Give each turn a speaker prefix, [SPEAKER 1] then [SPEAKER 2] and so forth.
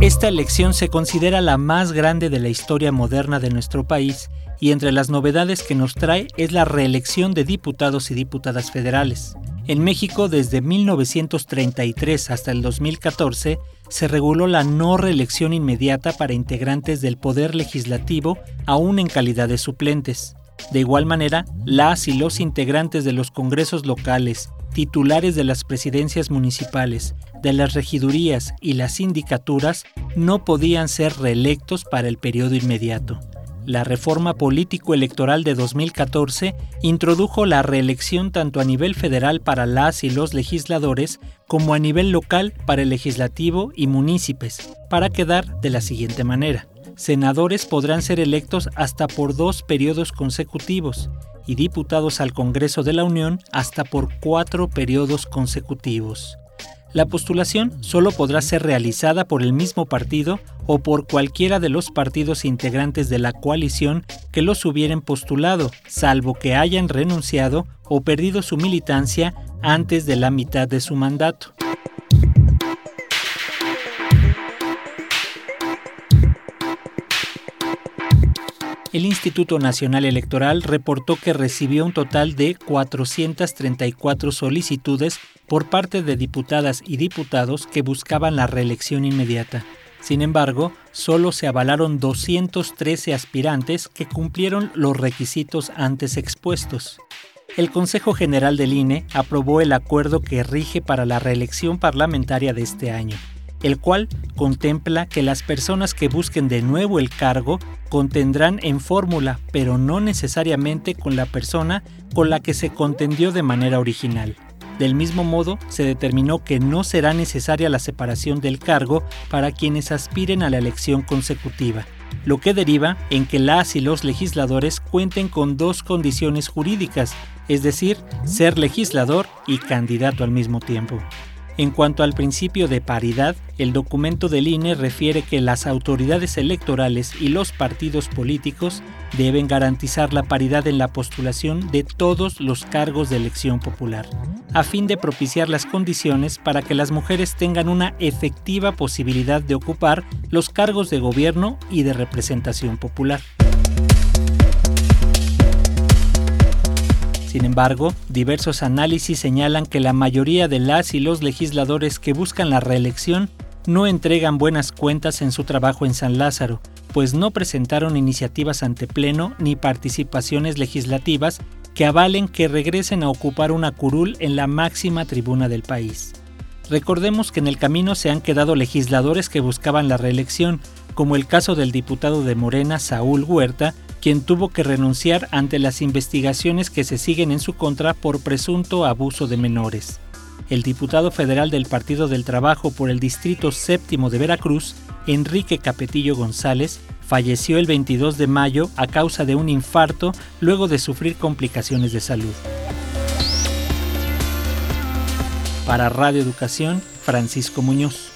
[SPEAKER 1] Esta elección se considera la más grande de la historia moderna de nuestro país y entre las novedades que nos trae es la reelección de diputados y diputadas federales. En México, desde 1933 hasta el 2014, se reguló la no reelección inmediata para integrantes del Poder Legislativo, aún en calidad de suplentes. De igual manera, las y los integrantes de los congresos locales, titulares de las presidencias municipales, de las regidurías y las sindicaturas no podían ser reelectos para el periodo inmediato. La reforma político-electoral de 2014 introdujo la reelección tanto a nivel federal para las y los legisladores como a nivel local para el legislativo y municipios, para quedar de la siguiente manera. Senadores podrán ser electos hasta por dos periodos consecutivos y diputados al Congreso de la Unión hasta por cuatro periodos consecutivos. La postulación solo podrá ser realizada por el mismo partido o por cualquiera de los partidos integrantes de la coalición que los hubieran postulado, salvo que hayan renunciado o perdido su militancia antes de la mitad de su mandato. El Instituto Nacional Electoral reportó que recibió un total de 434 solicitudes por parte de diputadas y diputados que buscaban la reelección inmediata. Sin embargo, solo se avalaron 213 aspirantes que cumplieron los requisitos antes expuestos. El Consejo General del INE aprobó el acuerdo que rige para la reelección parlamentaria de este año el cual contempla que las personas que busquen de nuevo el cargo contendrán en fórmula, pero no necesariamente con la persona con la que se contendió de manera original. Del mismo modo, se determinó que no será necesaria la separación del cargo para quienes aspiren a la elección consecutiva, lo que deriva en que las y los legisladores cuenten con dos condiciones jurídicas, es decir, ser legislador y candidato al mismo tiempo. En cuanto al principio de paridad, el documento del INE refiere que las autoridades electorales y los partidos políticos deben garantizar la paridad en la postulación de todos los cargos de elección popular, a fin de propiciar las condiciones para que las mujeres tengan una efectiva posibilidad de ocupar los cargos de gobierno y de representación popular. Sin embargo, diversos análisis señalan que la mayoría de las y los legisladores que buscan la reelección no entregan buenas cuentas en su trabajo en San Lázaro, pues no presentaron iniciativas ante Pleno ni participaciones legislativas que avalen que regresen a ocupar una curul en la máxima tribuna del país. Recordemos que en el camino se han quedado legisladores que buscaban la reelección, como el caso del diputado de Morena Saúl Huerta, quien tuvo que renunciar ante las investigaciones que se siguen en su contra por presunto abuso de menores. El diputado federal del Partido del Trabajo por el Distrito Séptimo de Veracruz, Enrique Capetillo González, falleció el 22 de mayo a causa de un infarto luego de sufrir complicaciones de salud. Para Radio Educación, Francisco Muñoz.